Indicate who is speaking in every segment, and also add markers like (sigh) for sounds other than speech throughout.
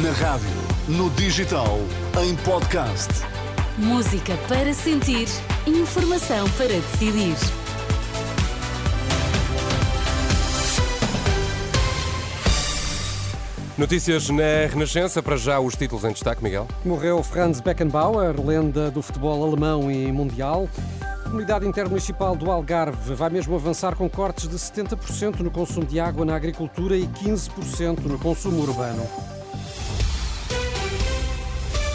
Speaker 1: Na rádio, no digital, em podcast.
Speaker 2: Música para sentir, informação para decidir.
Speaker 3: Notícias na Renascença, para já os títulos em destaque, Miguel.
Speaker 4: Morreu Franz Beckenbauer, lenda do futebol alemão e mundial. A comunidade intermunicipal do Algarve vai mesmo avançar com cortes de 70% no consumo de água na agricultura e 15% no consumo urbano.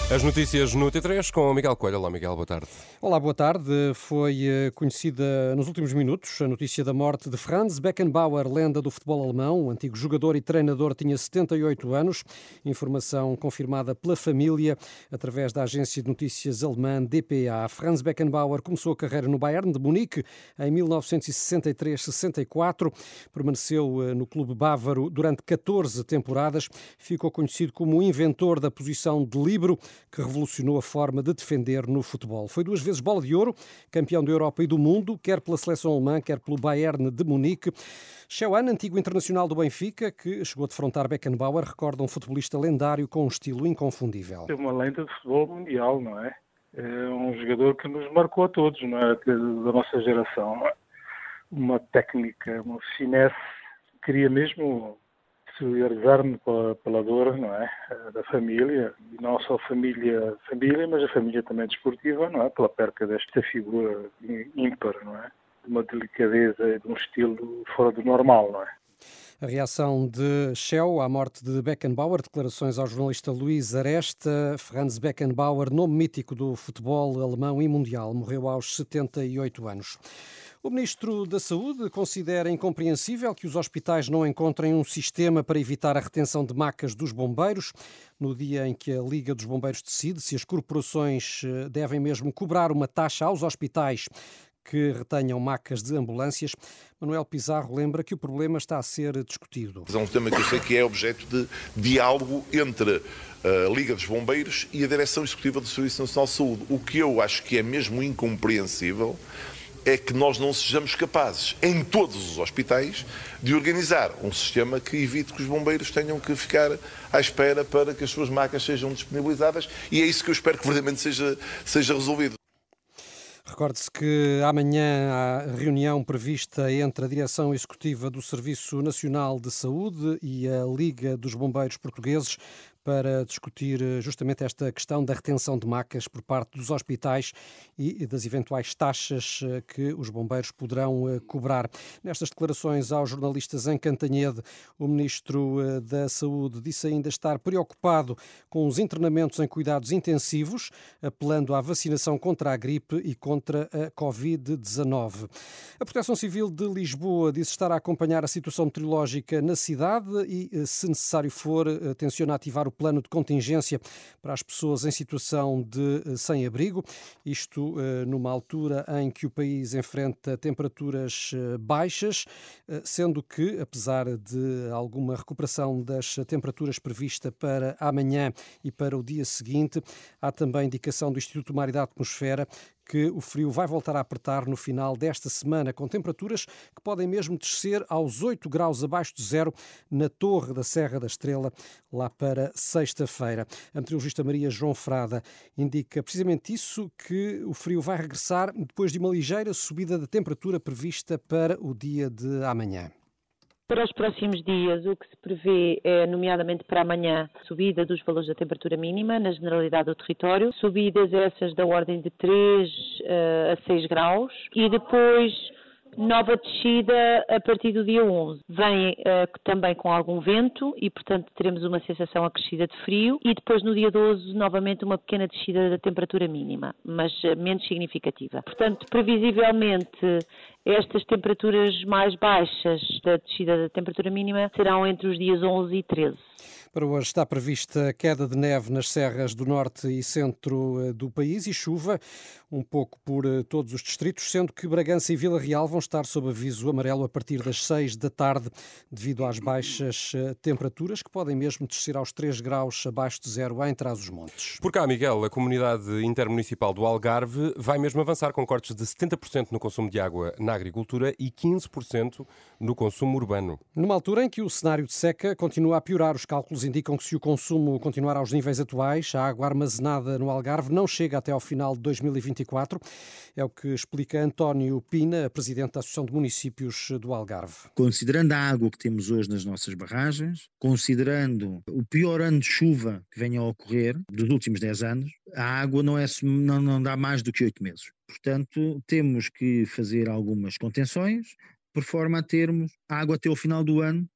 Speaker 3: As notícias no T3 com o Miguel Coelho. Olá, Miguel, boa tarde.
Speaker 4: Olá, boa tarde. Foi eh, conhecida nos últimos minutos a notícia da morte de Franz Beckenbauer, lenda do futebol alemão. O antigo jogador e treinador tinha 78 anos. Informação confirmada pela família através da agência de notícias alemã DPA. Franz Beckenbauer começou a carreira no Bayern de Munique em 1963-64. Permaneceu eh, no clube bávaro durante 14 temporadas. Ficou conhecido como o inventor da posição de libero que revolucionou a forma de defender no futebol. Foi duas vezes bola de ouro, campeão da Europa e do mundo, quer pela seleção alemã, quer pelo Bayern de Munique. Schauan, antigo internacional do Benfica, que chegou a defrontar Beckenbauer, recorda um futebolista lendário com um estilo inconfundível.
Speaker 5: É uma lenda de futebol mundial, não é? É um jogador que nos marcou a todos, não é? Da nossa geração. Uma técnica, uma finesse, queria mesmo solidarizar-me pela, pela dor não é? da família, e não só família, família, mas a família também desportiva, não é? pela perca desta figura ímpar, não é? de uma delicadeza e de um estilo fora do normal. Não é?
Speaker 4: A reação de Shell à morte de Beckenbauer, declarações ao jornalista Luís Aresta. Franz Beckenbauer, nome mítico do futebol alemão e mundial, morreu aos 78 anos. O Ministro da Saúde considera incompreensível que os hospitais não encontrem um sistema para evitar a retenção de macas dos bombeiros. No dia em que a Liga dos Bombeiros decide se as corporações eh, devem mesmo cobrar uma taxa aos hospitais que retenham macas de ambulâncias. Manuel Pizarro lembra que o problema está a ser discutido.
Speaker 6: É um tema que eu sei que é objeto de diálogo entre a Liga dos Bombeiros e a Direção Executiva do Serviço Nacional de Saúde. O que eu acho que é mesmo incompreensível é que nós não sejamos capazes, em todos os hospitais, de organizar um sistema que evite que os bombeiros tenham que ficar à espera para que as suas macas sejam disponibilizadas e é isso que eu espero que verdadeiramente seja, seja resolvido.
Speaker 4: Recorde-se que amanhã há reunião prevista entre a Direção Executiva do Serviço Nacional de Saúde e a Liga dos Bombeiros Portugueses para discutir eh, justamente esta questão da retenção de macas por parte dos hospitais e das eventuais taxas eh, que os bombeiros poderão eh, cobrar. Nestas declarações aos jornalistas em Cantanhede, o Ministro da Saúde disse ainda estar preocupado com os internamentos em cuidados intensivos, apelando à vacinação contra a gripe e contra a Covid-19. A Proteção Civil de Lisboa disse estar a acompanhar a situação meteorológica na cidade e, se necessário for, tenciona ativar o plano de contingência para as pessoas em situação de eh, sem-abrigo, isto eh, numa altura em que o país enfrenta temperaturas eh, baixas, sendo que, apesar de alguma recuperação das temperaturas prevista para amanhã e para o dia seguinte, há também indicação do Instituto Mar e da Atmosfera que o frio vai voltar a apertar no final desta semana, com temperaturas que podem mesmo descer aos 8 graus abaixo de zero na Torre da Serra da Estrela, lá para sexta-feira. A meteorologista Maria João Frada indica precisamente isso, que o frio vai regressar depois de uma ligeira subida da temperatura prevista para o dia de amanhã.
Speaker 7: Para os próximos dias, o que se prevê é, nomeadamente para amanhã, subida dos valores da temperatura mínima na generalidade do território, subidas essas da ordem de 3 uh, eh, a 6 graus e depois nova descida a partir do dia 11. Vem uh, também com algum vento e, portanto, teremos uma sensação acrescida de frio e depois no dia 12 novamente uma pequena descida da temperatura mínima, mas uh, menos significativa. Portanto, previsivelmente estas temperaturas mais baixas da descida da temperatura mínima serão entre os dias 11 e 13.
Speaker 4: Para hoje está prevista queda de neve nas serras do norte e centro eh, do país e chuva um pouco por eh, todos os distritos, sendo que Bragança e Vila Real vão estar sob aviso amarelo a partir das 6 da tarde, devido às baixas eh, temperaturas que podem mesmo descer aos 3 graus abaixo de zero em Trás-os-Montes.
Speaker 3: Por cá, Miguel, a comunidade intermunicipal do Algarve vai mesmo avançar com cortes de 70% no consumo de água na agricultura e 15% no consumo urbano.
Speaker 4: Numa altura em que o cenário de seca continua a piorar, os cálculos indicam que se o consumo continuar aos níveis atuais, a água armazenada no Algarve não chega até ao final de 2024. É o que explica António Pina, presidente da Associação de Municípios do Algarve.
Speaker 8: Considerando a água que temos hoje nas nossas barragens, considerando o pior ano de chuva que venha a ocorrer dos últimos 10 anos, a água não, é, não, não dá mais do que 8 meses. Portanto, temos que fazer algumas contenções, por forma a termos água até o final do ano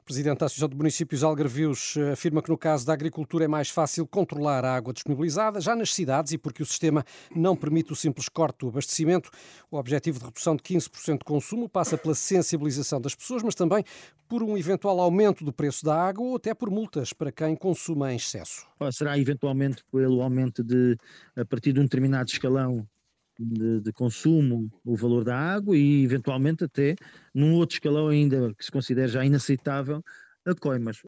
Speaker 4: o Presidente da Associação de Municípios Algarvios eh, afirma que no caso da agricultura é mais fácil controlar a água disponibilizada, já nas cidades, e porque o sistema não permite o simples corte do abastecimento. O objetivo de redução de 15% de consumo passa pela sensibilização das pessoas, mas também por um eventual aumento do preço da água ou até por multas para quem consuma em excesso.
Speaker 8: Será eventualmente pelo aumento de, a partir de um determinado escalão, de, de, consumo, o valor da água e, eventualmente, até num outro escalão ainda que se considera já inaceitável, a coimas.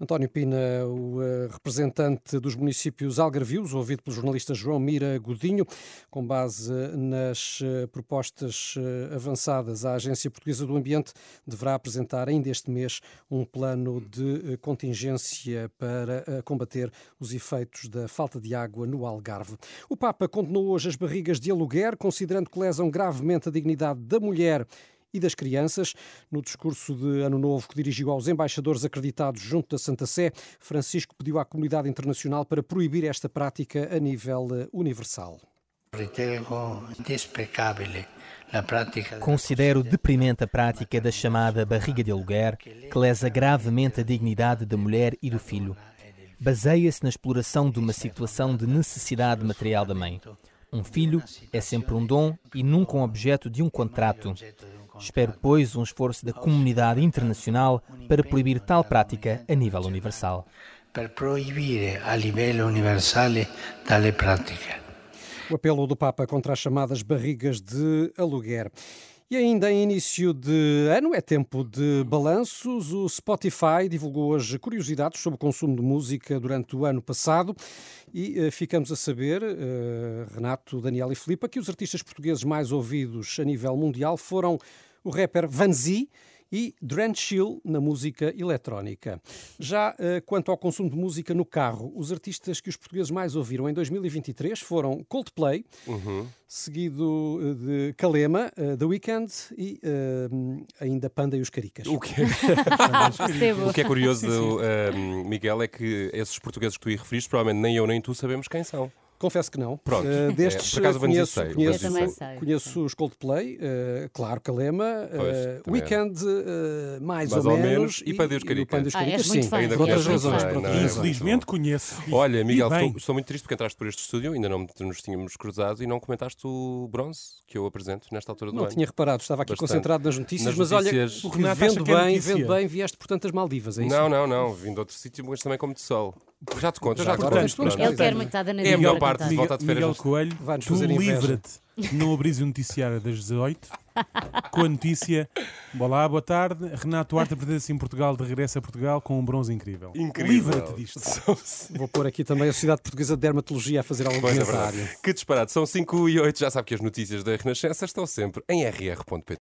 Speaker 4: António Pina, o uh, representante dos municípios algarvios, ouvido pelo jornalista João Mira Godinho, com base nas uh, propostas avançadas, a Agência Portuguesa do Ambiente deverá apresentar ainda este mês um plano de contingência para combater os efeitos da falta de água no Algarve. O Papa condenou hoje as barrigas de aluguer, considerando que lesam gravemente a dignidade da mulher e das crianças. No discurso de Ano Novo que dirigiu aos embaixadores acreditados junto da Santa Sé, Francisco pediu à comunidade internacional para proibir esta prática a nível eh, universal.
Speaker 9: Considero deprimente a prática da chamada barriga de aluguer, que lesa gravemente a dignidade da mulher e do filho. Baseia-se na exploração de uma situação de necessidade material da mãe. Um filho é sempre um dom e nunca um objeto de um contrato. Espero, pois, um esforço da comunidade internacional para proibir tal prática a nível universal.
Speaker 10: Per proibire a livello universale tale pratica.
Speaker 4: O apelo do Papa contra as chamadas barrigas de aluguer. E ainda em início de ano, é tempo de balanços. O Spotify divulgou hoje curiosidades sobre o consumo de música durante o ano passado e uh, ficamos a saber, uh, Renato, Daniel e Filipa, que os artistas portugueses mais ouvidos a nível mundial foram o rapper Vanzi e Drenchill na música eletrónica. Já uh, quanto ao consumo de música no carro, os artistas que os portugueses mais ouviram em 2023 foram Coldplay, uhum. seguido uh, de Kalema, uh, The Weeknd e ainda Panda e os Caricas.
Speaker 3: O que é, (laughs) (laughs) o que é curioso, Miguel, é que esses portugueses que tu aí referiste, provavelmente nem eu nem tu sabemos quem são.
Speaker 4: Confesso que não.
Speaker 3: Pronto. Uh,
Speaker 4: destes,
Speaker 3: é, por acaso
Speaker 4: conheço,
Speaker 3: sei,
Speaker 4: conheço,
Speaker 2: eu também sei.
Speaker 4: conheço os Coldplay, uh, claro, Kalema, uh, Weekend, uh, mais,
Speaker 3: mais,
Speaker 4: ou,
Speaker 3: ou
Speaker 4: menos,
Speaker 3: menos, e, Pandeus Caricas.
Speaker 2: Ah,
Speaker 4: sim,
Speaker 3: ainda
Speaker 4: por outras
Speaker 3: conheço,
Speaker 4: razões.
Speaker 3: não, não,
Speaker 4: razões.
Speaker 11: Infelizmente conheço.
Speaker 3: Olha, Miguel,
Speaker 11: E
Speaker 3: estou, estou muito triste porque entraste por este estúdio, ainda não nos tínhamos cruzado e não comentaste o bronze que eu apresento nesta altura do
Speaker 4: Não
Speaker 3: ano.
Speaker 4: tinha reparado, estava aqui
Speaker 3: Bastante.
Speaker 4: concentrado nas notícias,
Speaker 3: Nas
Speaker 4: mas
Speaker 3: notícias-
Speaker 4: olha,
Speaker 11: O Renato acha
Speaker 4: vendo
Speaker 11: é
Speaker 4: bem, vendo bem, vieste portanto as Maldivas, é isso?
Speaker 3: Não, não, não. Vim de outro sítio, mas também como de sol. Já te conto, já,
Speaker 4: Já
Speaker 3: te
Speaker 4: agora
Speaker 3: conto. Pronto.
Speaker 2: Ele quer muito estar na
Speaker 3: É a melhor parte de volta de férias.
Speaker 11: Miguel Coelho, tu livra-te de não abris o noticiário das 18 (laughs) com a notícia Olá, boa tarde. Renato Duarte apresenta-se em Portugal, de regresso a Portugal com um bronze incrível.
Speaker 3: Incrível.
Speaker 11: Livra-te disto. (laughs)
Speaker 4: Vou pôr aqui também a Sociedade Portuguesa de Dermatologia a fazer algum
Speaker 3: é
Speaker 4: comentário.
Speaker 3: verdade. Que disparado. São 5 e 8. Já sabe que as notícias da Renascença estão sempre em rr.pt.